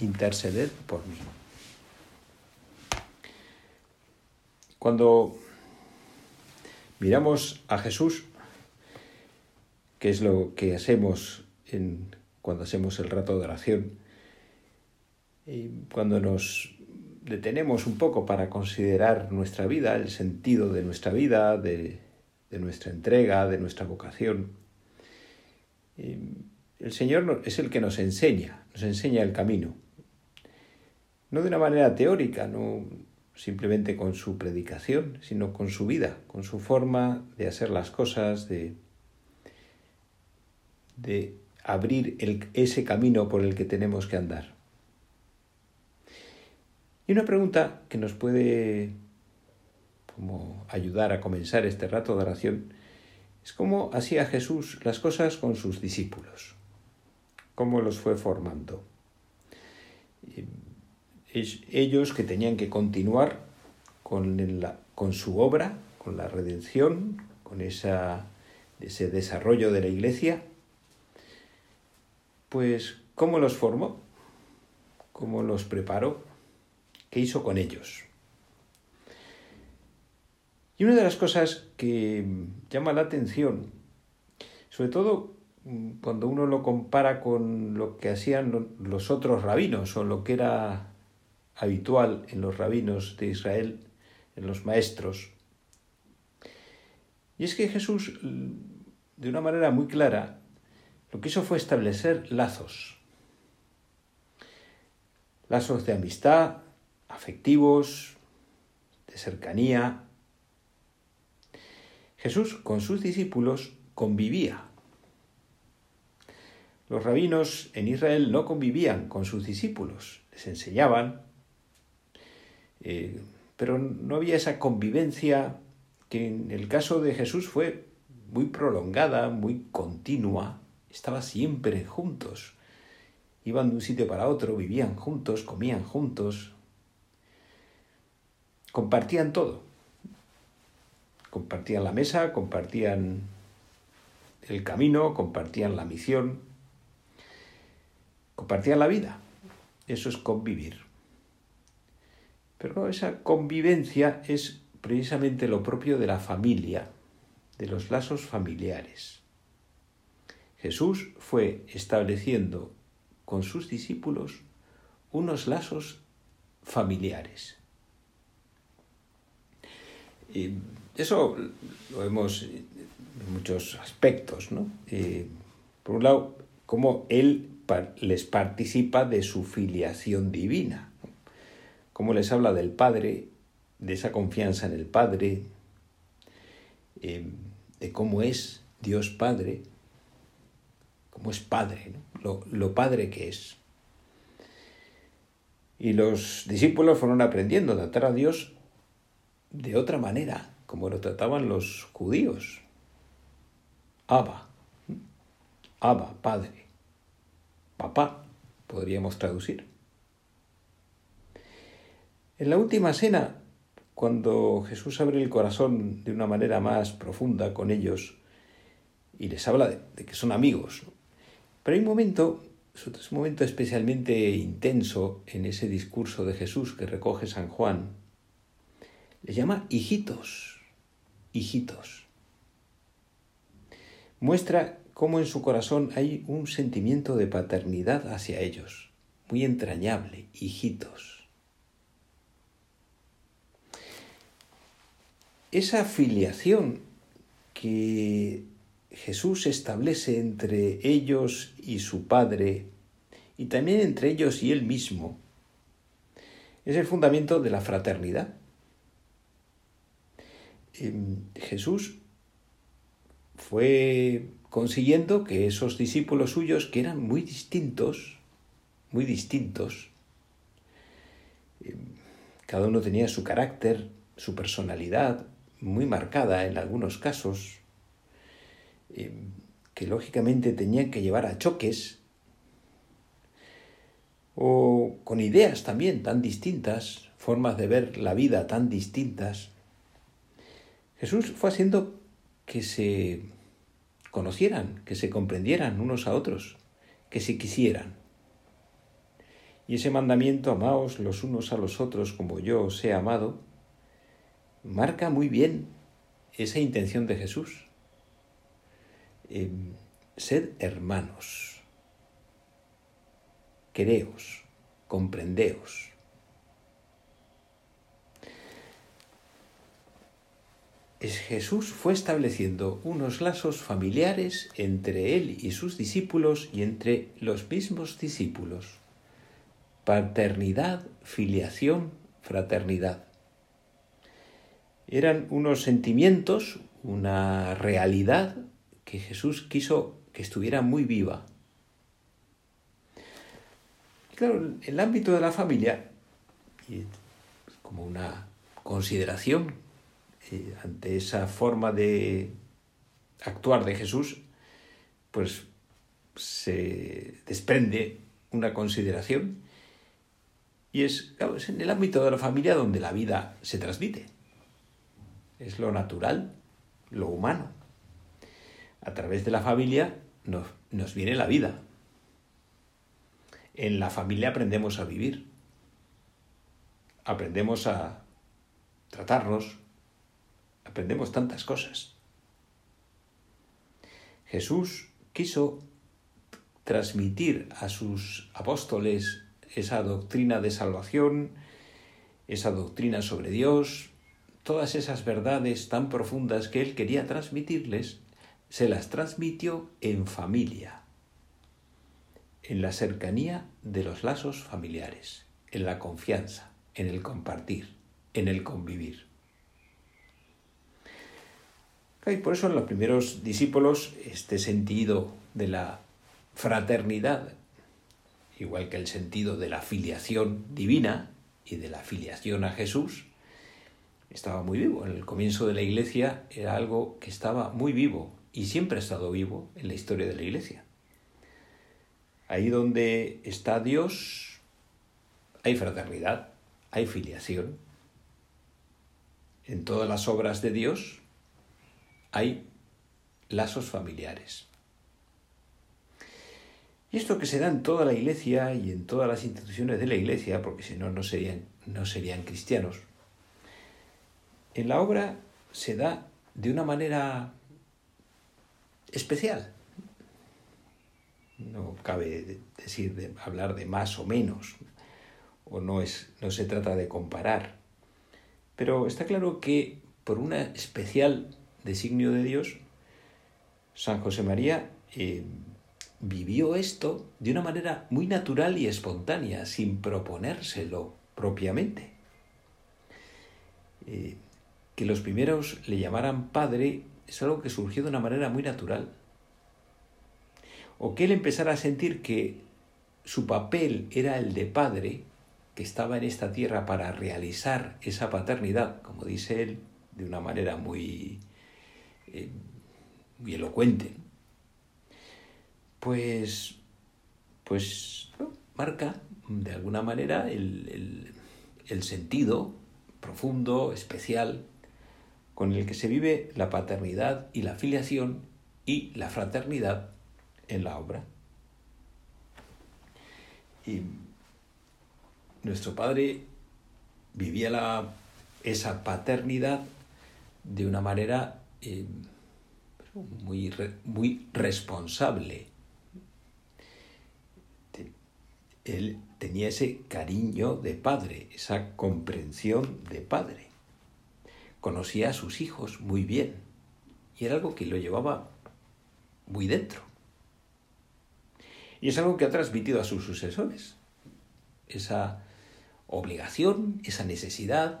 interceded por mí. Cuando miramos a Jesús, que es lo que hacemos cuando hacemos el rato de oración, y cuando nos detenemos un poco para considerar nuestra vida, el sentido de nuestra vida, de, de nuestra entrega, de nuestra vocación, el Señor es el que nos enseña, nos enseña el camino no de una manera teórica, no simplemente con su predicación, sino con su vida, con su forma de hacer las cosas, de, de abrir ese camino por el que tenemos que andar. Y una pregunta que nos puede como ayudar a comenzar este rato de oración es cómo hacía Jesús las cosas con sus discípulos, cómo los fue formando ellos que tenían que continuar con, la, con su obra, con la redención, con esa, ese desarrollo de la iglesia, pues ¿cómo los formó? ¿Cómo los preparó? ¿Qué hizo con ellos? Y una de las cosas que llama la atención, sobre todo cuando uno lo compara con lo que hacían los otros rabinos o lo que era habitual en los rabinos de Israel, en los maestros. Y es que Jesús, de una manera muy clara, lo que hizo fue establecer lazos. Lazos de amistad, afectivos, de cercanía. Jesús con sus discípulos convivía. Los rabinos en Israel no convivían con sus discípulos, les enseñaban, eh, pero no había esa convivencia que en el caso de Jesús fue muy prolongada, muy continua, estaba siempre juntos. Iban de un sitio para otro, vivían juntos, comían juntos, compartían todo. Compartían la mesa, compartían el camino, compartían la misión, compartían la vida. Eso es convivir. Pero esa convivencia es precisamente lo propio de la familia, de los lazos familiares. Jesús fue estableciendo con sus discípulos unos lazos familiares. Y eso lo vemos en muchos aspectos, ¿no? Eh, por un lado, cómo Él les participa de su filiación divina cómo les habla del Padre, de esa confianza en el Padre, eh, de cómo es Dios Padre, cómo es Padre, lo, lo Padre que es. Y los discípulos fueron aprendiendo a tratar a Dios de otra manera, como lo trataban los judíos. Abba, Abba, Padre, papá, podríamos traducir. En la última cena, cuando Jesús abre el corazón de una manera más profunda con ellos y les habla de, que son amigos, pero hay un momento, es un momento especialmente intenso en ese discurso de Jesús que recoge San Juan, les llama hijitos, hijitos. Muestra cómo en su corazón hay un sentimiento de paternidad hacia ellos, muy entrañable, hijitos. Esa filiación que Jesús establece entre ellos y su Padre, y también entre ellos y Él mismo, es el fundamento de la fraternidad. Em, Jesús fue consiguiendo que esos discípulos suyos, que eran muy distintos, muy distintos, Eh, cada uno tenía su carácter, su personalidad muy marcada en algunos casos, eh, que lógicamente tenían que llevar a choques, o con ideas también tan distintas, formas de ver la vida tan distintas. Jesús fue haciendo que se conocieran, que se comprendieran unos a otros, que se quisieran. Y ese mandamiento, amaos los unos a los otros como yo os he amado, marca muy bien esa intención de Jesús. Eh, sed hermanos, quereos, comprendeos. Jesús fue estableciendo unos lazos familiares entre él y sus discípulos y entre los mismos discípulos. Paternidad, filiación, fraternidad. Eran unos sentimientos, una realidad que Jesús quiso que estuviera muy viva. Claro, en el ámbito de la familia, como una consideración eh, ante esa forma de actuar de Jesús, pues se desprende una consideración y es en el ámbito de la familia donde la vida se transmite. Es lo natural, lo humano. A través de la familia nos, nos viene la vida. En la familia aprendemos a vivir. Aprendemos a tratarnos, aprendemos tantas cosas. Jesús quiso transmitir a sus apóstoles esa doctrina de salvación, esa doctrina sobre Dios, todas esas verdades tan profundas que él quería transmitirles, se las transmitió en familia, en la cercanía de los lazos familiares, en la confianza, en el compartir, en el convivir. Y por eso en los primeros discípulos este sentido de la fraternidad, igual que el sentido de la filiación divina y de la filiación a Jesús, estaba muy vivo. En el comienzo de la iglesia era algo que estaba muy vivo y siempre ha estado vivo en la historia de la iglesia. Ahí donde está Dios hay fraternidad, hay filiación. En todas las obras de Dios hay lazos familiares. Y esto que se da en toda la iglesia y en todas las instituciones de la iglesia, porque si no, no serían, no serían cristianos, en la obra se da de una manera especial. No cabe decir, de, hablar de más o menos, o no, es, no se trata de comparar. Pero está claro que por una especial designio de Dios, San José María eh, vivió esto de una manera muy natural y espontánea, sin proponérselo propiamente. Eh, que los primeros le llamaran padre es algo que surgió de una manera muy natural. O que él empezara a sentir que su papel era el de padre, que estaba en esta tierra para realizar esa paternidad, como dice él, de una manera muy eh, muy elocuente, pues, pues marca de alguna manera el, el sentido profundo, especial, con el que se vive la paternidad y la filiación y la fraternidad en la obra. Y nuestro Padre vivía esa paternidad de una manera eh, muy, muy responsable. Él tenía ese cariño de padre, esa comprensión de padre. Conocía a sus hijos muy bien y era algo que lo llevaba muy dentro. Y es algo que ha transmitido a sus sucesores. Esa obligación, esa necesidad,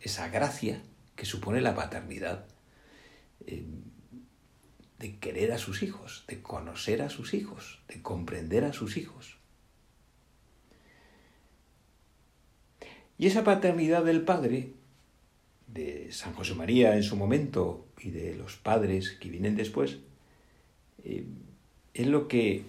esa gracia que supone la paternidad eh, de querer a sus hijos, de conocer a sus hijos, de comprender a sus hijos. Y esa paternidad del Padre, de San José María en su momento y de los padres que vienen después, eh, es lo que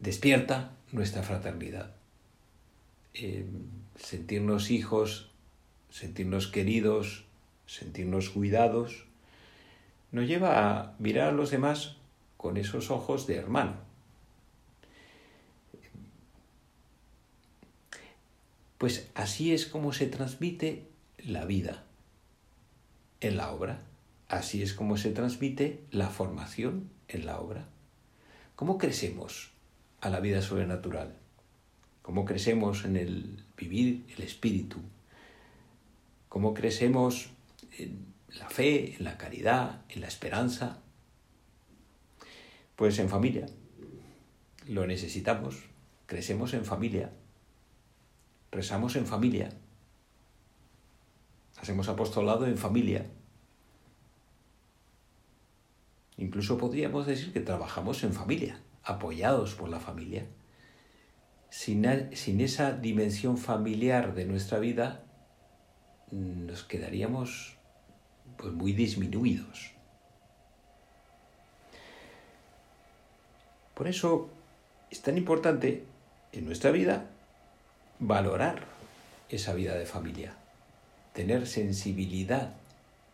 despierta nuestra fraternidad. Eh, sentirnos hijos, sentirnos queridos, sentirnos cuidados, nos lleva a mirar a los demás con esos ojos de hermano. Pues así es como se transmite la vida en la obra. Así es como se transmite la formación en la obra. ¿Cómo crecemos a la vida sobrenatural? ¿Cómo crecemos en el vivir el espíritu? ¿Cómo crecemos en la fe, en la caridad, en la esperanza? Pues en familia. Lo necesitamos. Crecemos en familia. Rezamos en familia. Hacemos apostolado en familia. Incluso podríamos decir que trabajamos en familia, apoyados por la familia. Sin, esa dimensión familiar de nuestra vida, nos quedaríamos pues, muy disminuidos. Por eso es tan importante en nuestra vida valorar esa vida de familia, tener sensibilidad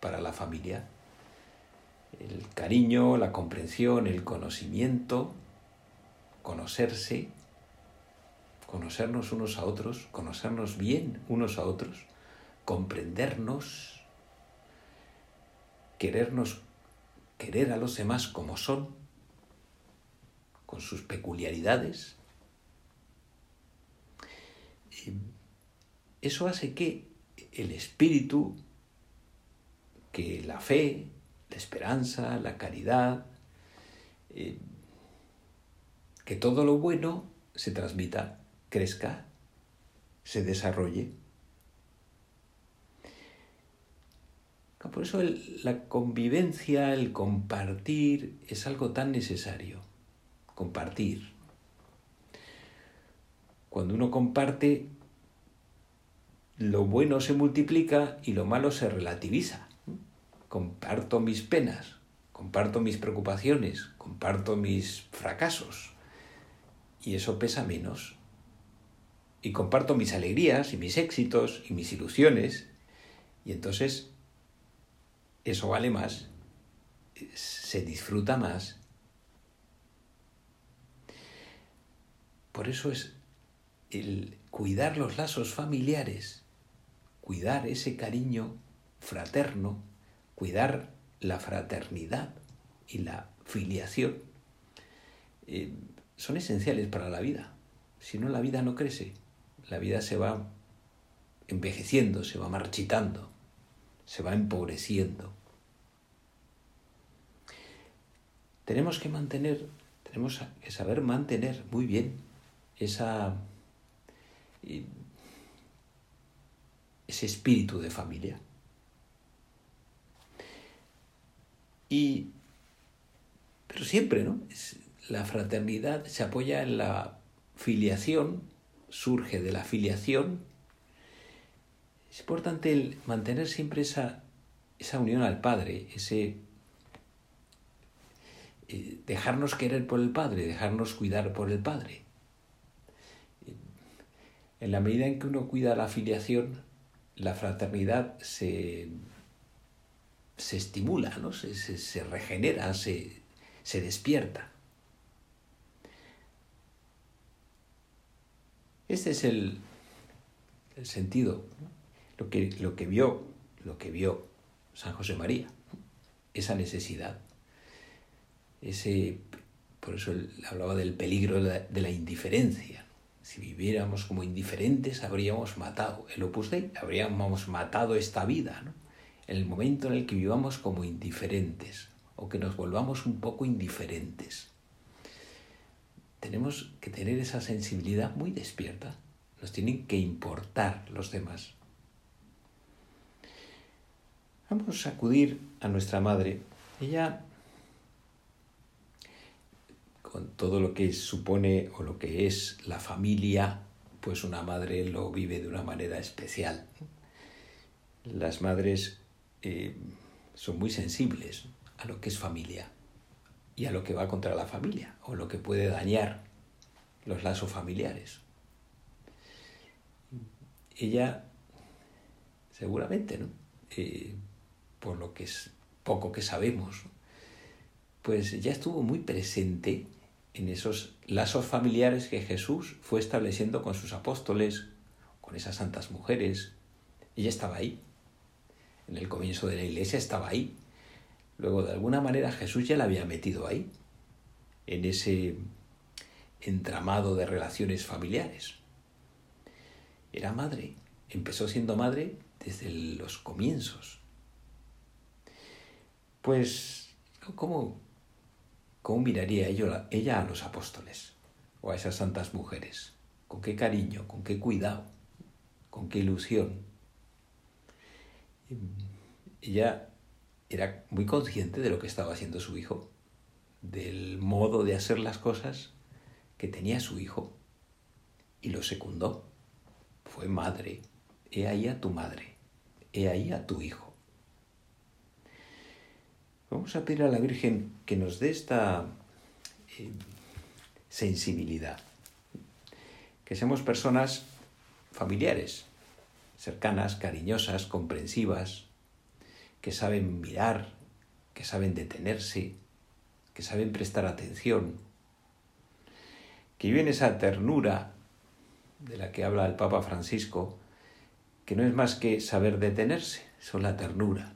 para la familia, el cariño, la comprensión, el conocimiento, conocerse, conocernos unos a otros, conocernos bien unos a otros, comprendernos, querernos, querer a los demás como son, con sus peculiaridades. Eso hace que el espíritu, que la fe, la esperanza, la caridad, eh, que todo lo bueno se transmita, crezca, se desarrolle. Por eso la convivencia, el compartir es algo tan necesario. Compartir. Cuando uno comparte, lo bueno se multiplica y lo malo se relativiza. Comparto mis penas, comparto mis preocupaciones, comparto mis fracasos y eso pesa menos. Y comparto mis alegrías y mis éxitos y mis ilusiones y entonces eso vale más, se disfruta más. Por eso es el cuidar los lazos familiares, cuidar ese cariño fraterno, cuidar la fraternidad y la filiación, eh, son esenciales para la vida. Si no, la vida no crece, la vida se va envejeciendo, se va marchitando se va empobreciendo. Tenemos que mantener, tenemos que saber mantener muy bien esa, ese espíritu de familia. Y, pero siempre, ¿no? La fraternidad se apoya en la filiación, surge de la filiación es importante mantener siempre esa, esa unión al Padre, ese eh, dejarnos querer por el Padre, dejarnos cuidar por el Padre. En la medida en que uno cuida la filiación, la fraternidad se, se estimula, ¿no? se, se, regenera, se, se despierta. Este es el, el sentido lo que, lo que vio, lo que vio San José María, esa necesidad, ese, por eso él hablaba del peligro de la, indiferencia. Si viviéramos como indiferentes, habríamos matado el Opus Dei, habríamos matado esta vida. ¿no? En el momento en el que vivamos como indiferentes, o que nos volvamos un poco indiferentes, tenemos que tener esa sensibilidad muy despierta. Nos tienen que importar los demás. Vamos a acudir a nuestra madre. Ella, con todo lo que supone o lo que es la familia pues una madre lo vive de una manera especial. Las madres eh, son muy sensibles a lo que es familia y a lo que va contra la familia o lo que puede dañar los lazos familiares. Ella, seguramente, ¿no? Eh, por lo que es poco que sabemos, pues ya estuvo muy presente en esos lazos familiares que Jesús fue estableciendo con sus apóstoles, con esas santas mujeres. Ella estaba ahí. En el comienzo de la iglesia estaba ahí. Luego, de alguna manera, Jesús ya la había metido ahí, en ese entramado de relaciones familiares. Era madre, empezó siendo madre desde los comienzos. Pues, ¿cómo, cómo miraría ella a los apóstoles o a esas santas mujeres? ¿Con qué cariño, con qué cuidado, con qué ilusión? Ella era muy consciente de lo que estaba haciendo su hijo, del modo de hacer las cosas que tenía su hijo, y lo secundó. Fue madre, he ahí a tu madre, he ahí a tu hijo. Vamos a pedir a la Virgen que nos dé esta eh, sensibilidad, que seamos personas familiares, cercanas, cariñosas, comprensivas, que saben mirar, que saben detenerse, que saben prestar atención, que viven esa ternura de la que habla el Papa Francisco, que no es más que saber detenerse, son la ternura.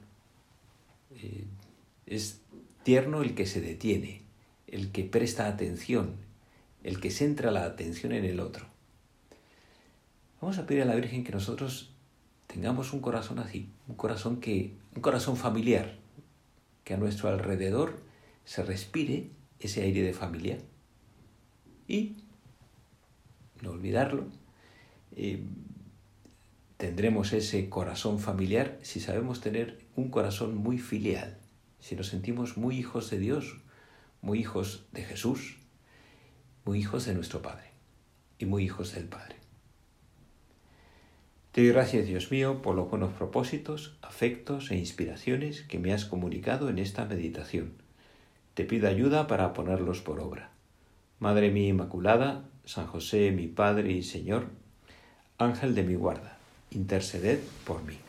Eh, es tierno el que se detiene, el que presta atención, el que centra la atención en el otro. Vamos a pedir a la Virgen que nosotros tengamos un corazón así, un corazón que un corazón familiar, que a nuestro alrededor se respire ese aire de familia y no olvidarlo, eh, tendremos ese corazón familiar si sabemos tener un corazón muy filial, si nos sentimos muy hijos de Dios, muy hijos de Jesús, muy hijos de nuestro Padre y muy hijos del Padre. Te doy gracias, Dios mío, por los buenos propósitos, afectos e inspiraciones que me has comunicado en esta meditación. Te pido ayuda para ponerlos por obra. Madre mía Inmaculada, San José, mi Padre y Señor, Ángel de mi guarda, interceded por mí.